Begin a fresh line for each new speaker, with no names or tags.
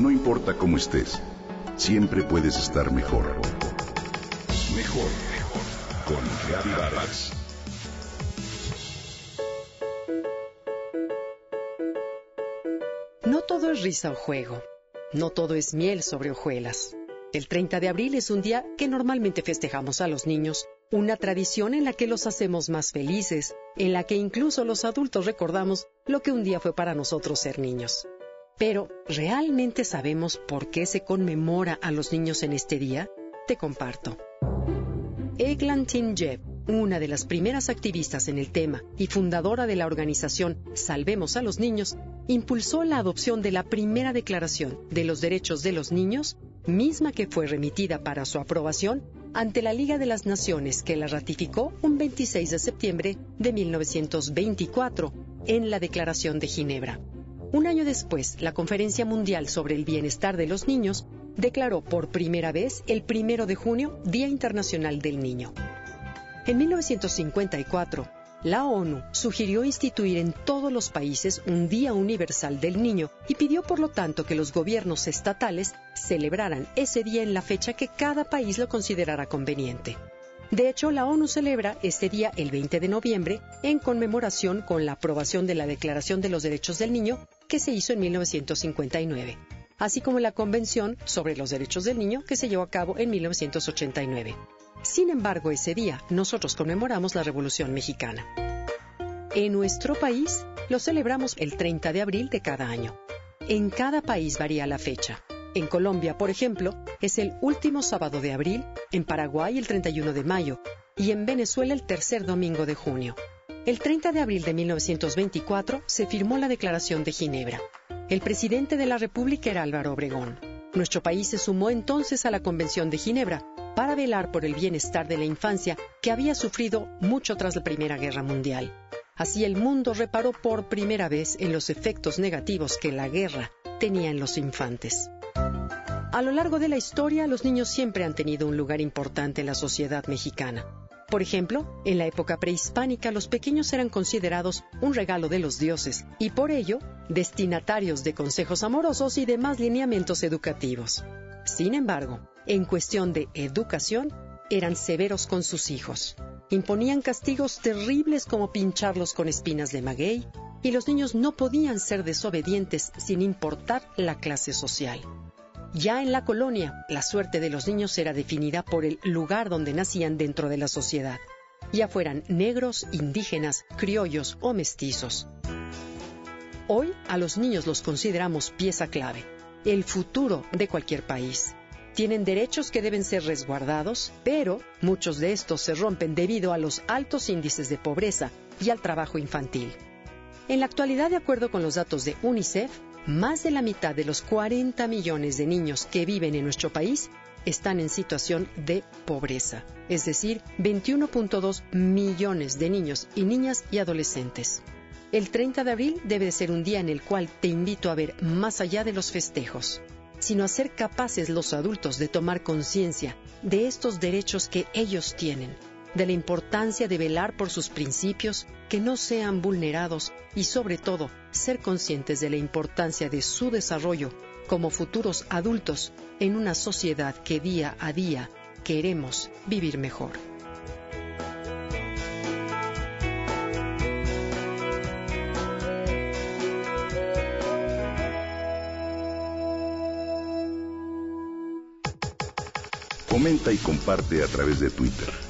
No importa cómo estés, siempre puedes estar mejor. Mejor, mejor. Con Vargas.
No todo es risa o juego. No todo es miel sobre hojuelas. El 30 de abril es un día que normalmente festejamos a los niños, una tradición en la que los hacemos más felices, en la que incluso los adultos recordamos lo que un día fue para nosotros ser niños. Pero, ¿realmente sabemos por qué se conmemora a los niños en este día? Te comparto. Eglantine Jeb, una de las primeras activistas en el tema y fundadora de la organización Salvemos a los Niños, impulsó la adopción de la primera Declaración de los Derechos de los Niños, misma que fue remitida para su aprobación ante la Liga de las Naciones que la ratificó un 26 de septiembre de 1924 en la Declaración de Ginebra. Un año después, la Conferencia Mundial sobre el Bienestar de los Niños declaró por primera vez el primero de junio Día Internacional del Niño. En 1954, la ONU sugirió instituir en todos los países un Día Universal del Niño y pidió por lo tanto que los gobiernos estatales celebraran ese día en la fecha que cada país lo considerara conveniente. De hecho, la ONU celebra este día el 20 de noviembre en conmemoración con la aprobación de la Declaración de los Derechos del Niño que se hizo en 1959, así como la Convención sobre los Derechos del Niño que se llevó a cabo en 1989. Sin embargo, ese día nosotros conmemoramos la Revolución Mexicana. En nuestro país lo celebramos el 30 de abril de cada año. En cada país varía la fecha. En Colombia, por ejemplo, es el último sábado de abril, en Paraguay el 31 de mayo y en Venezuela el tercer domingo de junio. El 30 de abril de 1924 se firmó la Declaración de Ginebra. El presidente de la República era Álvaro Obregón. Nuestro país se sumó entonces a la Convención de Ginebra, para velar por el bienestar de la infancia que había sufrido mucho tras la Primera Guerra Mundial. Así el mundo reparó por primera vez en los efectos negativos que la guerra tenía en los infantes. A lo largo de la historia, los niños siempre han tenido un lugar importante en la sociedad mexicana. Por ejemplo, en la época prehispánica los pequeños eran considerados un regalo de los dioses y por ello destinatarios de consejos amorosos y demás lineamientos educativos. Sin embargo, en cuestión de educación, eran severos con sus hijos. Imponían castigos terribles como pincharlos con espinas de maguey, y los niños no podían ser desobedientes sin importar la clase social. Ya en la colonia, la suerte de los niños era definida por el lugar donde nacían dentro de la sociedad, ya fueran negros, indígenas, criollos o mestizos. Hoy a los niños los consideramos pieza clave, el futuro de cualquier país. Tienen derechos que deben ser resguardados, pero muchos de estos se rompen debido a los altos índices de pobreza y al trabajo infantil. En la actualidad, de acuerdo con los datos de UNICEF, más de la mitad de los 40 millones de niños que viven en nuestro país están en situación de pobreza, es decir, 21.2 millones de niños y niñas y adolescentes. El 30 de abril debe ser un día en el cual te invito a ver más allá de los festejos sino a ser capaces los adultos de tomar conciencia de estos derechos que ellos tienen, de la importancia de velar por sus principios, que no sean vulnerados y sobre todo ser conscientes de la importancia de su desarrollo como futuros adultos en una sociedad que día a día queremos vivir mejor.
Comenta y comparte a través de Twitter.